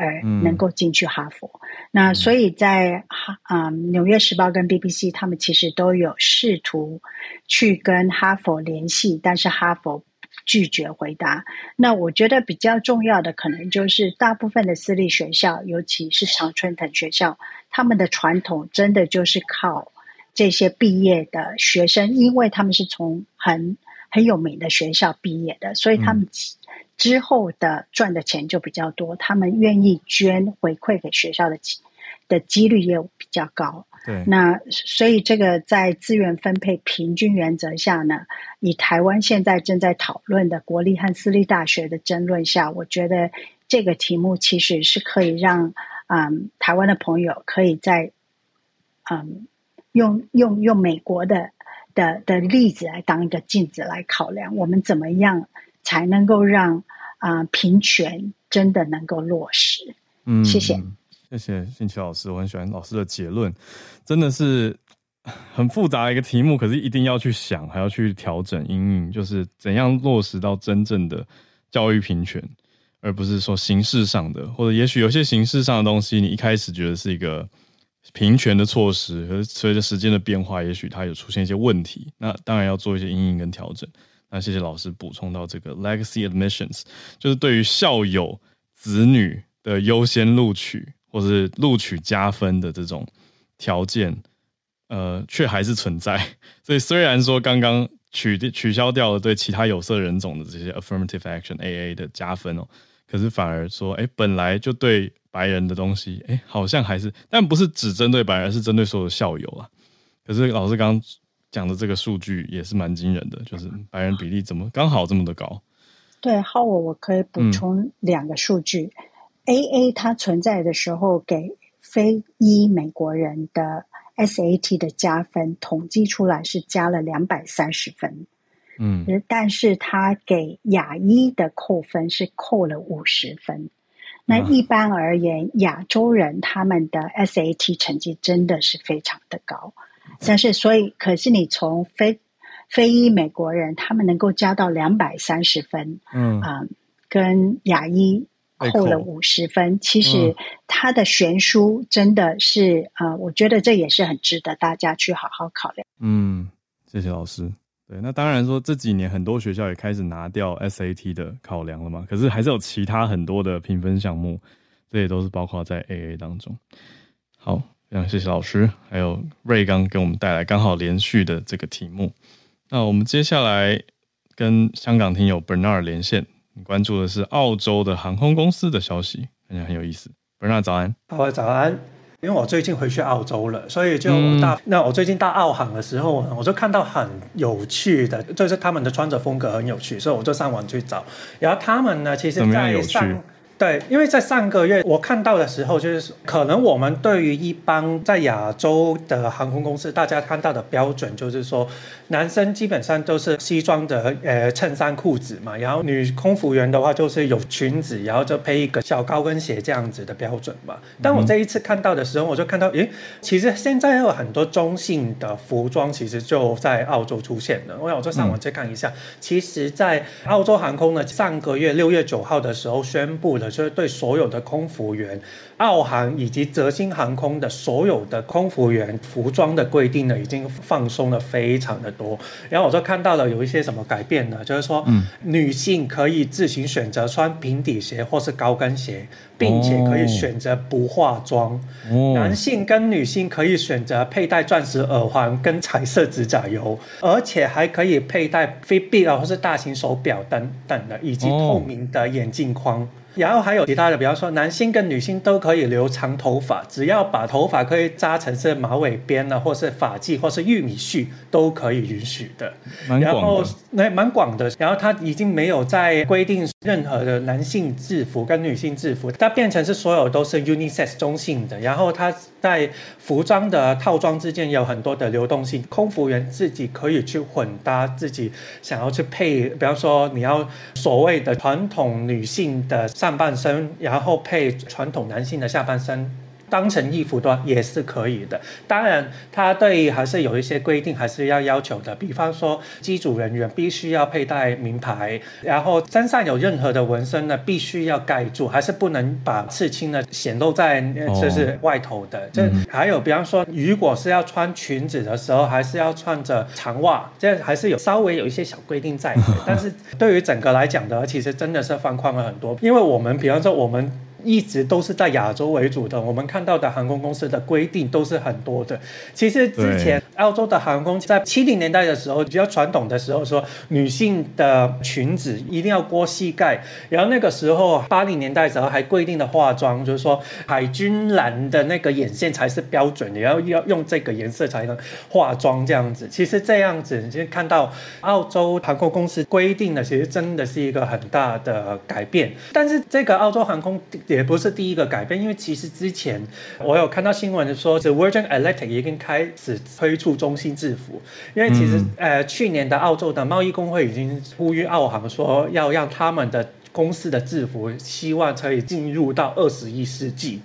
而能够进去哈佛。嗯、那所以在哈啊，嗯，《纽约时报》跟 BBC 他们其实都有试图去跟哈佛联系，但是哈佛拒绝回答。那我觉得比较重要的可能就是大部分的私立学校，尤其是常春藤学校，他们的传统真的就是靠这些毕业的学生，因为他们是从很。很有名的学校毕业的，所以他们之后的赚的钱就比较多，嗯、他们愿意捐回馈给学校的的几率也比较高。对，那所以这个在资源分配平均原则下呢，以台湾现在正在讨论的国立和私立大学的争论下，我觉得这个题目其实是可以让嗯台湾的朋友可以在嗯用用用美国的。的的例子来当一个镜子来考量，我们怎么样才能够让啊、呃、平权真的能够落实？嗯，谢谢，谢谢信奇老师，我很喜欢老师的结论，真的是很复杂的一个题目，可是一定要去想，还要去调整因应，就是怎样落实到真正的教育平权，而不是说形式上的，或者也许有些形式上的东西，你一开始觉得是一个。平权的措施，和随着时间的变化，也许它有出现一些问题。那当然要做一些因应跟调整。那谢谢老师补充到这个 legacy admissions，就是对于校友子女的优先录取或是录取加分的这种条件，呃，却还是存在。所以虽然说刚刚取取消掉了对其他有色人种的这些 affirmative action AA 的加分哦，可是反而说，哎，本来就对。白人的东西，哎，好像还是，但不是只针对白人，而是针对所有的校友啊。可是老师刚刚讲的这个数据也是蛮惊人的，就是白人比例怎么刚好这么的高？对，浩，我我可以补充两个数据。嗯、AA 它存在的时候，给非裔美国人的 SAT 的加分统计出来是加了两百三十分，嗯，但是它给亚裔的扣分是扣了五十分。那一般而言，亚洲人他们的 SAT 成绩真的是非常的高，但是所以，可是你从非非裔美国人，他们能够加到两百三十分，嗯啊、呃，跟亚裔扣了五十分，其实它的悬殊真的是啊、呃，我觉得这也是很值得大家去好好考量。嗯，谢谢老师。对，那当然说这几年很多学校也开始拿掉 SAT 的考量了嘛，可是还是有其他很多的评分项目，这也都是包括在 AA 当中。好，非常谢谢老师，还有瑞刚给我们带来刚好连续的这个题目。那我们接下来跟香港听友 Bernard 连线，关注的是澳洲的航空公司的消息，感觉很有意思。Bernard 早安，好，早安。因为我最近回去澳洲了，所以就大、嗯、那我最近到澳航的时候，我就看到很有趣的，就是他们的穿着风格很有趣，所以我就上网去找。然后他们呢，其实在上。对，因为在上个月我看到的时候，就是可能我们对于一般在亚洲的航空公司，大家看到的标准就是说，男生基本上都是西装的呃衬衫裤子嘛，然后女空服员的话就是有裙子，然后就配一个小高跟鞋这样子的标准嘛。但我这一次看到的时候，我就看到，诶，其实现在有很多中性的服装，其实就在澳洲出现了。我想我就上网去看一下，嗯、其实，在澳洲航空呢，上个月六月九号的时候宣布了。所以对所有的空服员，澳航以及泽星航空的所有的空服员服装的规定呢，已经放松了非常的多。然后我就看到了有一些什么改变呢？就是说，嗯，女性可以自行选择穿平底鞋或是高跟鞋，并且可以选择不化妆。哦，男性跟女性可以选择佩戴钻石耳环跟彩色指甲油，而且还可以佩戴 Fitbit 或是大型手表等等的，以及透明的眼镜框。然后还有其他的，比方说男性跟女性都可以留长头发，只要把头发可以扎成是马尾辫呢，或是发髻，或是玉米须，都可以允许的。然后那蛮广的。然后他已经没有再规定任何的男性制服跟女性制服，它变成是所有都是 unisex 中性的。然后它在服装的套装之间有很多的流动性，空服员自己可以去混搭自己想要去配，比方说你要所谓的传统女性的。上半身，然后配传统男性的下半身。当成衣服端也是可以的，当然，它对还是有一些规定，还是要要求的。比方说，机组人员必须要佩戴名牌，然后身上有任何的纹身呢，必须要盖住，还是不能把刺青呢显露在就是外头的。这、哦、还有，比方说，如果是要穿裙子的时候，还是要穿着长袜，这还是有稍微有一些小规定在的。但是对于整个来讲的，其实真的是放宽了很多，因为我们比方说我们。一直都是在亚洲为主的，我们看到的航空公司的规定都是很多的。其实之前澳洲的航空在七零年代的时候比较传统的时候说，女性的裙子一定要过膝盖，然后那个时候八零年代的时候还规定的化妆，就是说海军蓝的那个眼线才是标准的，要要用这个颜色才能化妆这样子。其实这样子，你就看到澳洲航空公司规定的，其实真的是一个很大的改变。但是这个澳洲航空。也不是第一个改变，因为其实之前我有看到新闻说，是 Virgin Atlantic 已经开始推出中心制服，因为其实、嗯、呃去年的澳洲的贸易工会已经呼吁澳航说要让他们的公司的制服希望可以进入到二十一世纪。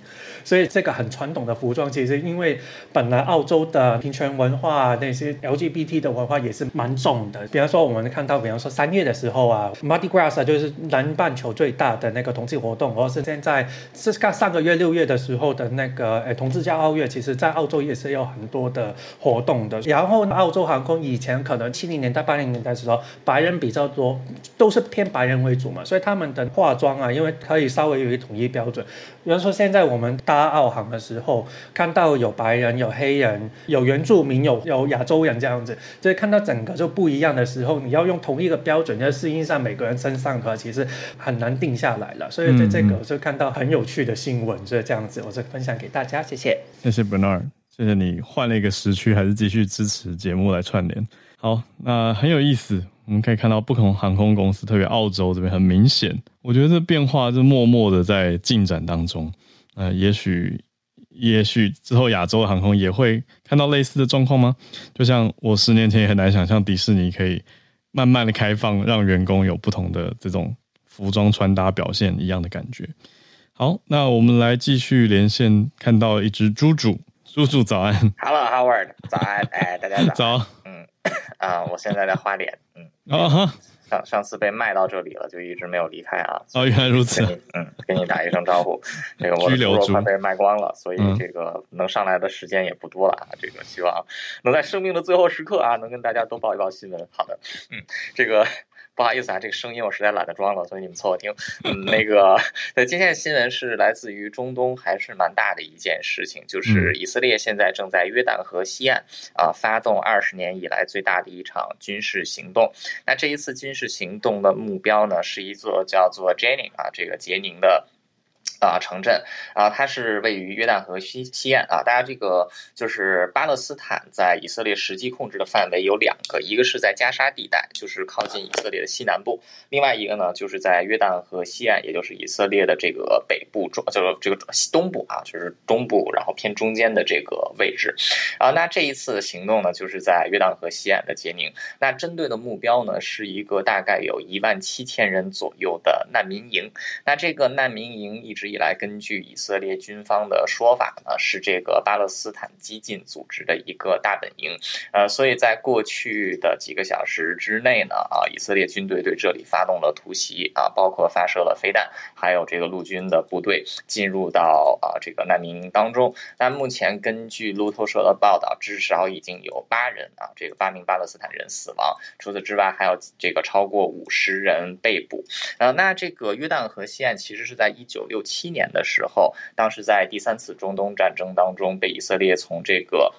所以这个很传统的服装，其实因为本来澳洲的平权文化，那些 LGBT 的文化也是蛮重的。比方说，我们看到，比方说三月的时候啊，Mardi Gras 就是南半球最大的那个同志活动，或是现在是看上个月六月的时候的那个诶同志骄傲月，其实在澳洲也是有很多的活动的。然后澳洲航空以前可能七零年代、八零年代的时候，白人比较多，都是偏白人为主嘛，所以他们的化妆啊，因为可以稍微有一统一标准。比方说现在我们大搭澳航的时候，看到有白人、有黑人、有原住民、有有亚洲人这样子，就是看到整个就不一样的时候，你要用同一个标准，要适应上每个人身上，可其实很难定下来了。所以在这个我就看到很有趣的新闻，所以这样子，我就分享给大家，谢谢。谢谢 Bernard，谢谢你换了一个时区，还是继续支持节目来串联。好，那很有意思，我们可以看到不同航空公司，特别澳洲这边很明显，我觉得这变化是默默的在进展当中。呃，也许，也许之后亚洲的航空也会看到类似的状况吗？就像我十年前也很难想象迪士尼可以慢慢的开放，让员工有不同的这种服装穿搭表现一样的感觉。好，那我们来继续连线，看到一只猪猪，猪猪早安。Hello，Howard，早安，哎，大家早。早。嗯，啊，我现在在花莲。嗯。啊哈。上上次被卖到这里了，就一直没有离开啊。哦，原来如此。嗯，给你打一声招呼。这个我的猪肉快被卖光了，所以这个能上来的时间也不多了啊。这个希望能在生命的最后时刻啊，能跟大家多报一报新闻。好的，嗯，这个。不好意思啊，这个声音我实在懒得装了，所以你们凑合听。嗯，那个，那，今天的新闻是来自于中东，还是蛮大的一件事情，就是以色列现在正在约旦河西岸啊发动二十年以来最大的一场军事行动。那这一次军事行动的目标呢，是一座叫做 Jenin 啊，这个杰宁的。啊，城镇啊，它是位于约旦河西西岸啊。大家这个就是巴勒斯坦在以色列实际控制的范围有两个，一个是在加沙地带，就是靠近以色列的西南部；另外一个呢，就是在约旦河西岸，也就是以色列的这个北部中，就是这个东部啊，就是东部，然后偏中间的这个位置。啊，那这一次行动呢，就是在约旦河西岸的杰宁。那针对的目标呢，是一个大概有一万七千人左右的难民营。那这个难民营一一直。以来，根据以色列军方的说法呢，是这个巴勒斯坦激进组织的一个大本营。呃，所以在过去的几个小时之内呢，啊，以色列军队对这里发动了突袭啊，包括发射了飞弹，还有这个陆军的部队进入到啊这个难民营当中。但目前根据路透社的报道，至少已经有八人啊，这个八名巴勒斯坦人死亡。除此之外，还有这个超过五十人被捕。呃，那这个约旦河西岸其实是在一九六七。年的时候，当时在第三次中东战争当中，被以色列从这个。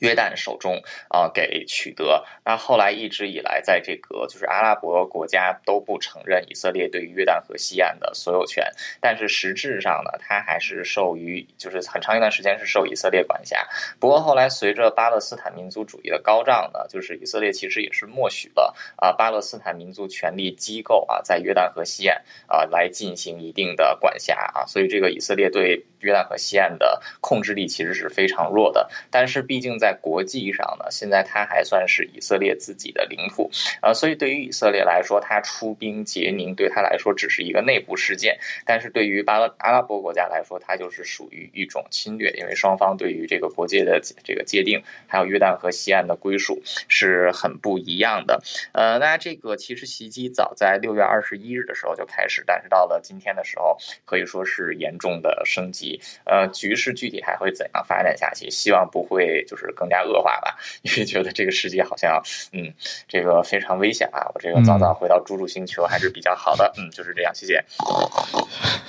约旦手中啊，给取得。那后来一直以来，在这个就是阿拉伯国家都不承认以色列对于约旦河西岸的所有权。但是实质上呢，它还是受于就是很长一段时间是受以色列管辖。不过后来随着巴勒斯坦民族主义的高涨呢，就是以色列其实也是默许了啊巴勒斯坦民族权力机构啊在约旦河西岸啊来进行一定的管辖啊。所以这个以色列对约旦河西岸的控制力其实是非常弱的。但是毕竟在在国际上呢，现在它还算是以色列自己的领土啊，所以对于以色列来说，它出兵杰宁对他来说只是一个内部事件，但是对于巴勒阿拉伯国家来说，它就是属于一种侵略，因为双方对于这个国界的这个界定，还有约旦河西岸的归属是很不一样的。呃，那这个其实袭击早在六月二十一日的时候就开始，但是到了今天的时候，可以说是严重的升级。呃，局势具体还会怎样发展下去？希望不会就是。更加恶化吧，因为觉得这个世界好像，嗯，这个非常危险啊！我这个早早回到猪猪星球还是比较好的，嗯，就是这样，谢谢，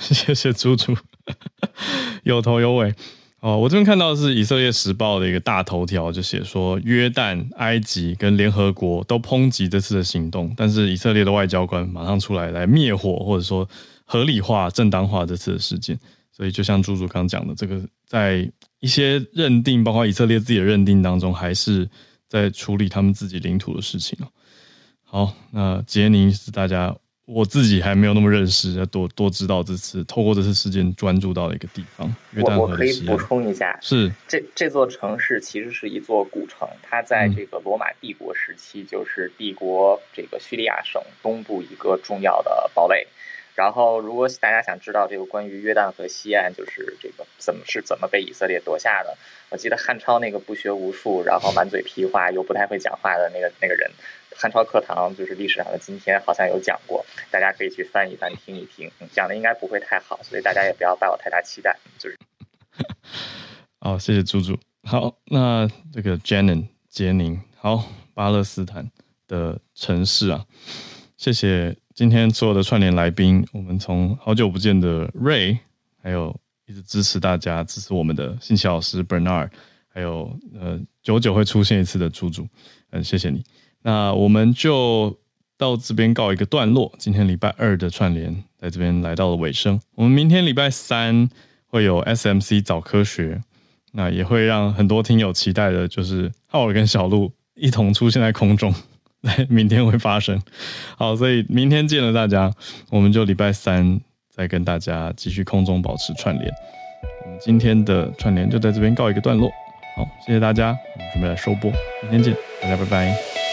谢谢猪猪，有头有尾哦。我这边看到的是以色列时报的一个大头条，就写说约旦、埃及跟联合国都抨击这次的行动，但是以色列的外交官马上出来来灭火，或者说合理化、正当化这次的事件。所以就像朱主刚讲的，这个在。一些认定，包括以色列自己的认定当中，还是在处理他们自己领土的事情哦。好，那杰尼是大家我自己还没有那么认识，要多多知道这次透过这次事件专注到的一个地方。我我可以补充一下，是这这座城市其实是一座古城，它在这个罗马帝国时期就是帝国这个叙利亚省东部一个重要的堡垒。然后，如果大家想知道这个关于约旦河西岸，就是这个怎么是怎么被以色列夺下的，我记得汉超那个不学无术，然后满嘴屁话又不太会讲话的那个那个人，汉超课堂就是历史上的今天好像有讲过，大家可以去翻一翻听一听，讲的应该不会太好，所以大家也不要抱有太大期待。就是，好，谢谢猪猪。好，那这个杰宁杰宁，好，巴勒斯坦的城市啊，谢谢。今天所有的串联来宾，我们从好久不见的 Ray，还有一直支持大家、支持我们的信息老师 Bernard，还有呃久久会出现一次的猪猪，嗯，谢谢你。那我们就到这边告一个段落。今天礼拜二的串联在这边来到了尾声。我们明天礼拜三会有 SMC 早科学，那也会让很多听友期待的，就是浩尔跟小鹿一同出现在空中。明天会发生，好，所以明天见了大家，我们就礼拜三再跟大家继续空中保持串联。我们今天的串联就在这边告一个段落，好，谢谢大家，我们准备来收播，明天见，大家拜拜。